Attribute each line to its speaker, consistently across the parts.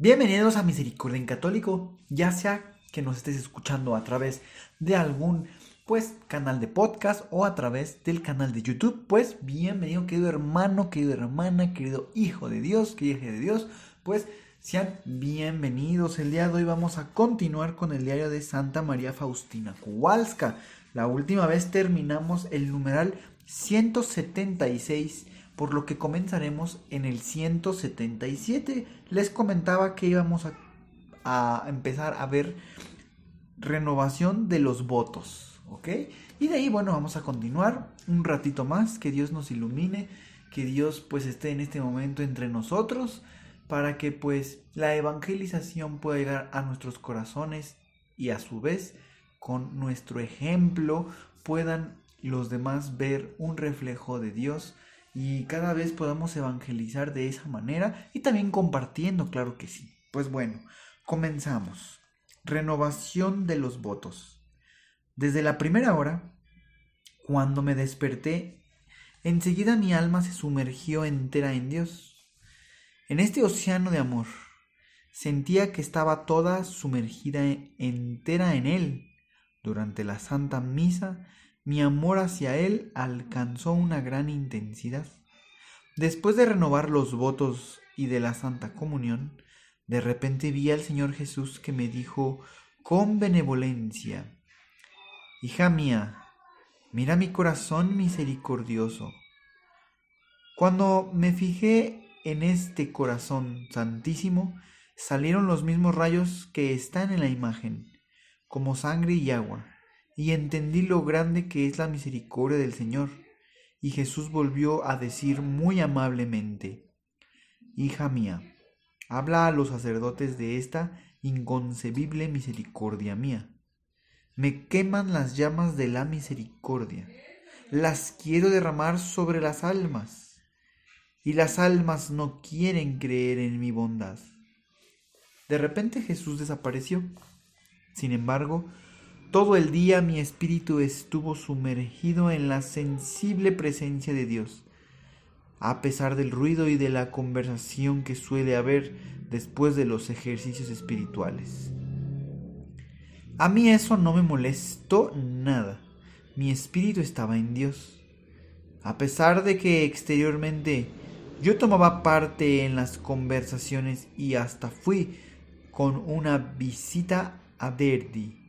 Speaker 1: Bienvenidos a Misericordia en Católico, ya sea que nos estés escuchando a través de algún pues canal de podcast o a través del canal de YouTube, pues bienvenido querido hermano, querido hermana, querido hijo de Dios, querida hija de Dios, pues sean bienvenidos. El día de hoy vamos a continuar con el diario de Santa María Faustina Kowalska. La última vez terminamos el numeral 176 por lo que comenzaremos en el 177. Les comentaba que íbamos a, empezar a ver renovación de los votos, ¿ok? Y de ahí, bueno, vamos a continuar un ratito más, que Dios nos ilumine, que Dios pues esté en este momento entre nosotros, para que pues la evangelización pueda llegar a nuestros corazones y a su vez con nuestro ejemplo puedan los demás ver un reflejo de Dios y cada vez podamos evangelizar de esa manera y también compartiendo, claro que sí. Pues bueno, comenzamos. Renovación de los votos. Desde la primera hora, cuando me desperté, enseguida mi alma se sumergió entera en Dios. En este océano de amor, sentía que estaba toda sumergida entera en Él. Durante la Santa Misa mi amor hacia Él alcanzó una gran intensidad. Después de renovar los votos y de la Santa Comunión, de repente vi al Señor Jesús que me dijo con benevolencia, Hija mía, mira mi corazón misericordioso. Cuando me fijé en este corazón santísimo, salieron los mismos rayos que están en la imagen, como sangre y agua y entendí lo grande que es la misericordia del Señor. Y Jesús volvió a decir muy amablemente, Hija mía, habla a los sacerdotes de esta inconcebible misericordia mía. Me queman las llamas de la misericordia, las quiero derramar sobre las almas, y las almas no quieren creer en mi bondad. De repente Jesús desapareció. Sin embargo, todo el día mi espíritu estuvo sumergido en la sensible presencia de Dios, a pesar del ruido y de la conversación que suele haber después de los ejercicios espirituales. A mí eso no me molestó nada. Mi espíritu estaba en Dios. A pesar de que exteriormente yo tomaba parte en las conversaciones y hasta fui con una visita a Verdi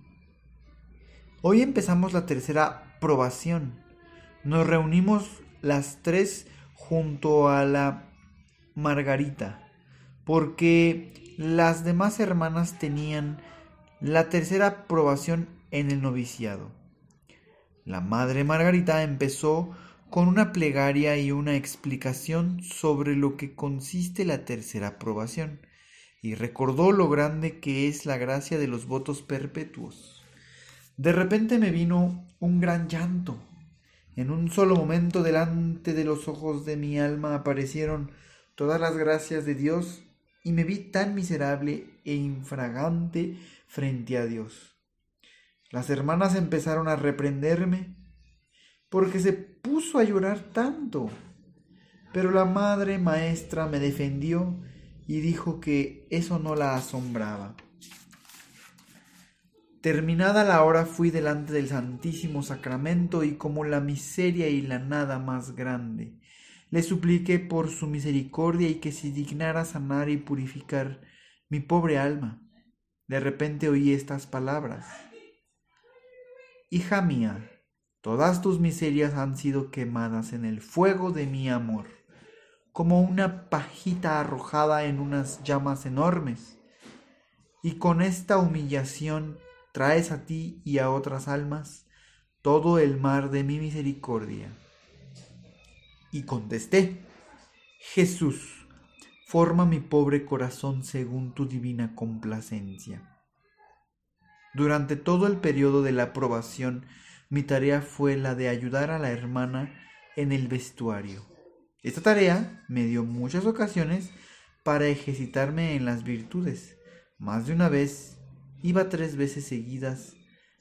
Speaker 1: Hoy empezamos la tercera probación. Nos reunimos las tres junto a la Margarita, porque las demás hermanas tenían la tercera probación en el noviciado. La Madre Margarita empezó con una plegaria y una explicación sobre lo que consiste la tercera probación, y recordó lo grande que es la gracia de los votos perpetuos. De repente me vino un gran llanto. En un solo momento delante de los ojos de mi alma aparecieron todas las gracias de Dios y me vi tan miserable e infragante frente a Dios. Las hermanas empezaron a reprenderme porque se puso a llorar tanto. Pero la madre maestra me defendió y dijo que eso no la asombraba. Terminada la hora fui delante del Santísimo Sacramento y como la miseria y la nada más grande, le supliqué por su misericordia y que se dignara sanar y purificar mi pobre alma. De repente oí estas palabras. Hija mía, todas tus miserias han sido quemadas en el fuego de mi amor, como una pajita arrojada en unas llamas enormes. Y con esta humillación traes a ti y a otras almas todo el mar de mi misericordia. Y contesté, Jesús, forma mi pobre corazón según tu divina complacencia. Durante todo el periodo de la aprobación, mi tarea fue la de ayudar a la hermana en el vestuario. Esta tarea me dio muchas ocasiones para ejercitarme en las virtudes. Más de una vez iba tres veces seguidas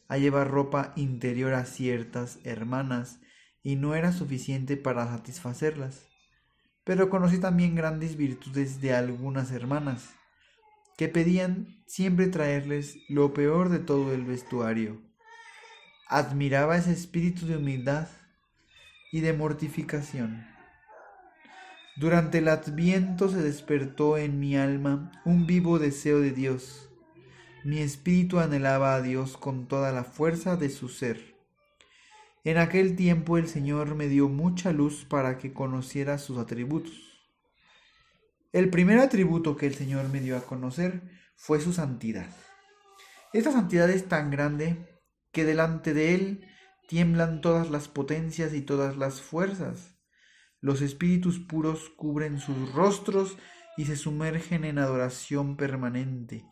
Speaker 1: a llevar ropa interior a ciertas hermanas y no era suficiente para satisfacerlas. Pero conocí también grandes virtudes de algunas hermanas, que pedían siempre traerles lo peor de todo el vestuario. Admiraba ese espíritu de humildad y de mortificación. Durante el adviento se despertó en mi alma un vivo deseo de Dios. Mi espíritu anhelaba a Dios con toda la fuerza de su ser. En aquel tiempo el Señor me dio mucha luz para que conociera sus atributos. El primer atributo que el Señor me dio a conocer fue su santidad. Esta santidad es tan grande que delante de Él tiemblan todas las potencias y todas las fuerzas. Los espíritus puros cubren sus rostros y se sumergen en adoración permanente,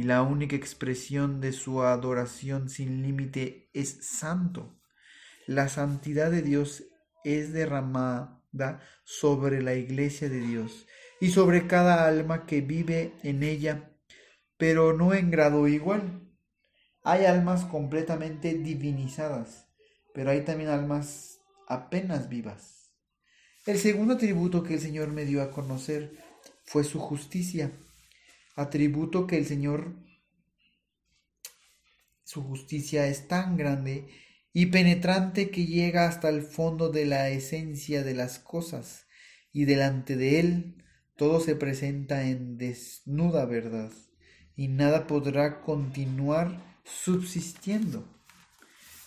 Speaker 1: y la única expresión de su adoración sin límite es santo. La santidad de Dios es derramada sobre la iglesia de Dios y sobre cada alma que vive en ella, pero no en grado igual. Hay almas completamente divinizadas, pero hay también almas apenas vivas. El segundo atributo que el Señor me dio a conocer fue su justicia, atributo que el Señor, su justicia es tan grande y penetrante que llega hasta el fondo de la esencia de las cosas, y delante de él todo se presenta en desnuda verdad, y nada podrá continuar subsistiendo.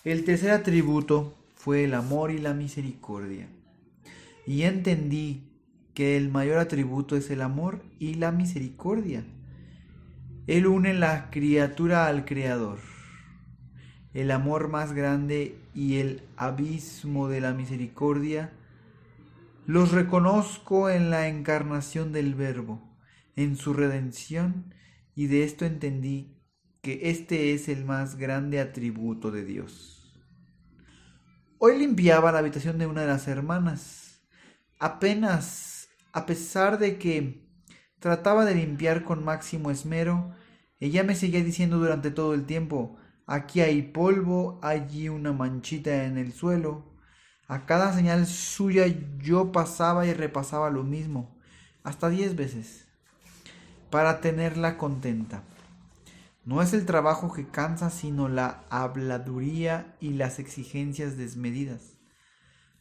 Speaker 1: El tercer atributo fue el amor y la misericordia, y entendí que el mayor atributo es el amor y la misericordia. Él une la criatura al Creador el amor más grande y el abismo de la misericordia, los reconozco en la encarnación del Verbo, en su redención, y de esto entendí que este es el más grande atributo de Dios. Hoy limpiaba la habitación de una de las hermanas. Apenas, a pesar de que trataba de limpiar con máximo esmero, ella me seguía diciendo durante todo el tiempo, Aquí hay polvo, allí una manchita en el suelo. A cada señal suya yo pasaba y repasaba lo mismo, hasta diez veces, para tenerla contenta. No es el trabajo que cansa, sino la habladuría y las exigencias desmedidas.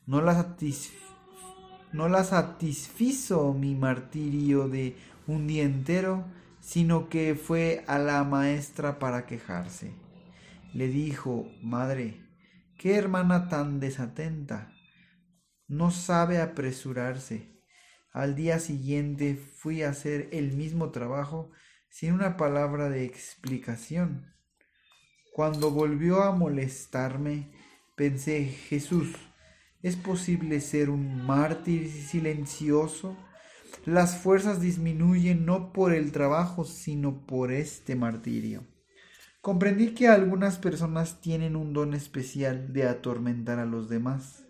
Speaker 1: No la, no la satisfizo mi martirio de un día entero, sino que fue a la maestra para quejarse le dijo, Madre, qué hermana tan desatenta. No sabe apresurarse. Al día siguiente fui a hacer el mismo trabajo sin una palabra de explicación. Cuando volvió a molestarme, pensé, Jesús, ¿es posible ser un mártir silencioso? Las fuerzas disminuyen no por el trabajo, sino por este martirio. Comprendí que algunas personas tienen un don especial de atormentar a los demás.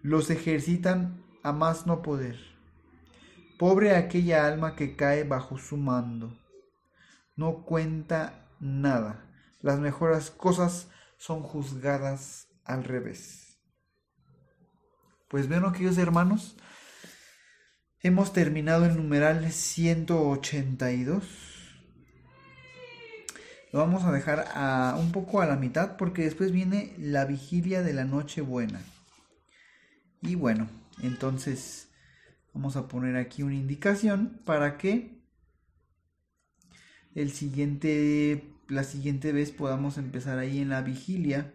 Speaker 1: Los ejercitan a más no poder. Pobre aquella alma que cae bajo su mando. No cuenta nada. Las mejores cosas son juzgadas al revés. Pues bueno, queridos hermanos, hemos terminado el numeral 182 lo vamos a dejar a, un poco a la mitad porque después viene la vigilia de la noche buena. Y bueno, entonces vamos a poner aquí una indicación para que el siguiente, la siguiente vez podamos empezar ahí en la vigilia.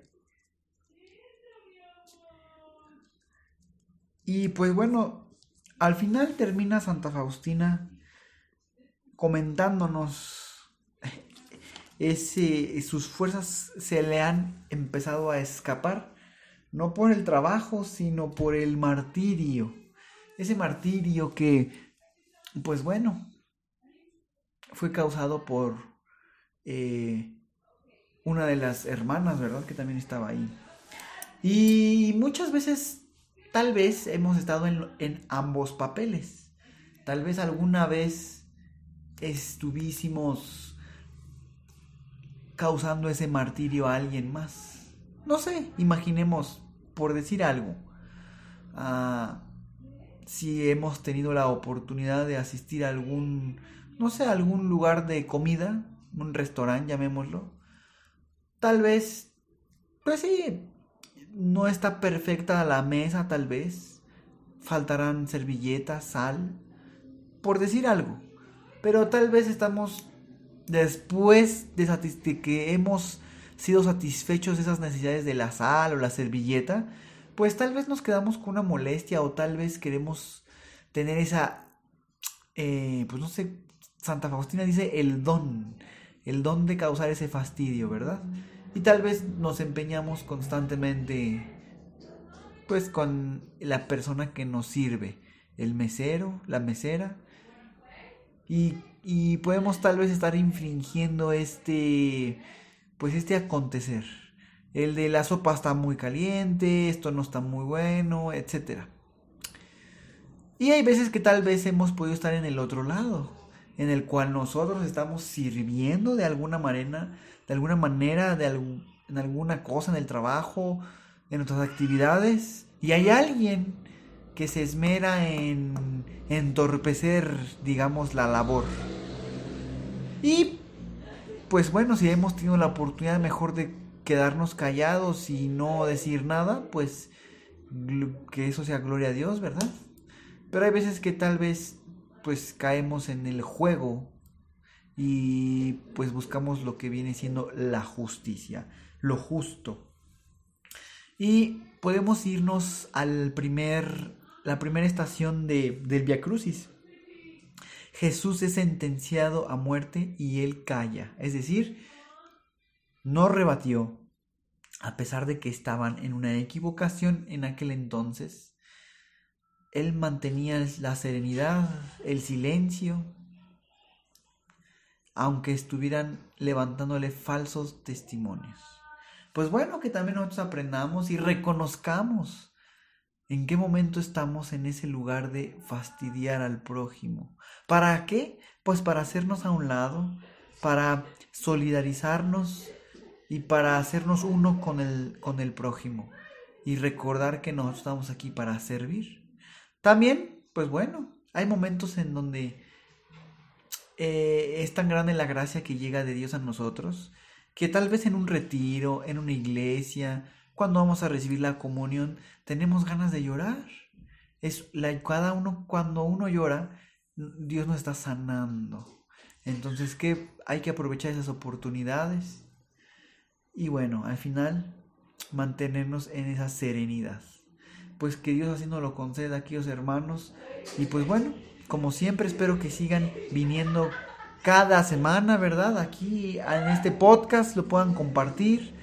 Speaker 1: Y pues bueno, al final termina Santa Faustina comentándonos ese, sus fuerzas se le han empezado a escapar, no por el trabajo, sino por el martirio. Ese martirio que pues bueno, fue causado por eh, una de las hermanas, ¿verdad? Que también estaba ahí. Y muchas veces, tal vez, hemos estado en, en ambos papeles. Tal vez alguna vez estuvimos causando ese martirio a alguien más. No sé, imaginemos, por decir algo, ah, si hemos tenido la oportunidad de asistir a algún, no sé, algún lugar de comida, un restaurante, llamémoslo, tal vez, pues sí, no está perfecta la mesa, tal vez, faltarán servilletas, sal, por decir algo, pero tal vez estamos después de, que hemos sido satisfechos de esas necesidades de la sal o la servilleta, pues tal vez nos quedamos con una molestia o tal vez queremos tener esa, eh, pues no sé, Santa Faustina dice el don, el don de causar ese fastidio, ¿verdad? Y tal vez nos empeñamos constantemente, pues con la persona que nos sirve, el mesero, la mesera, y, y podemos tal vez estar infringiendo este, pues este acontecer el de la sopa está muy caliente, esto no está muy bueno, etc. Y hay veces que tal vez hemos podido estar en el otro lado, en el cual nosotros estamos sirviendo de alguna manera, de alguna manera, de en alguna cosa en el trabajo, en nuestras actividades, y hay alguien que se esmera en entorpecer, digamos, la labor. Y pues bueno, si hemos tenido la oportunidad mejor de quedarnos callados y no decir nada, pues que eso sea gloria a Dios, ¿verdad? Pero hay veces que tal vez pues caemos en el juego y pues buscamos lo que viene siendo la justicia, lo justo. Y podemos irnos al primer, la primera estación de, del Via Crucis. Jesús es sentenciado a muerte y él calla, es decir, no rebatió, a pesar de que estaban en una equivocación en aquel entonces. Él mantenía la serenidad, el silencio, aunque estuvieran levantándole falsos testimonios. Pues bueno, que también nosotros aprendamos y reconozcamos en qué momento estamos en ese lugar de fastidiar al prójimo. ¿Para qué? Pues para hacernos a un lado, para solidarizarnos y para hacernos uno con el, con el prójimo y recordar que nosotros estamos aquí para servir. También, pues bueno, hay momentos en donde eh, es tan grande la gracia que llega de Dios a nosotros que tal vez en un retiro, en una iglesia, cuando vamos a recibir la comunión, tenemos ganas de llorar. Es la, cada uno, cuando uno llora, Dios nos está sanando. Entonces, que hay que aprovechar esas oportunidades y bueno, al final mantenernos en esa serenidad. Pues que Dios así nos lo conceda, aquellos hermanos. Y pues bueno, como siempre espero que sigan viniendo cada semana, ¿verdad? Aquí en este podcast lo puedan compartir,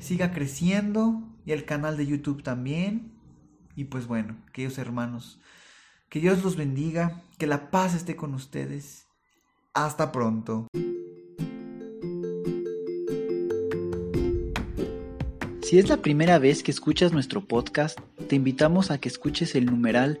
Speaker 1: siga creciendo y el canal de YouTube también. Y pues bueno, aquellos hermanos, que Dios los bendiga, que la paz esté con ustedes. Hasta pronto. Si es la primera vez que escuchas nuestro podcast, te invitamos a que escuches el numeral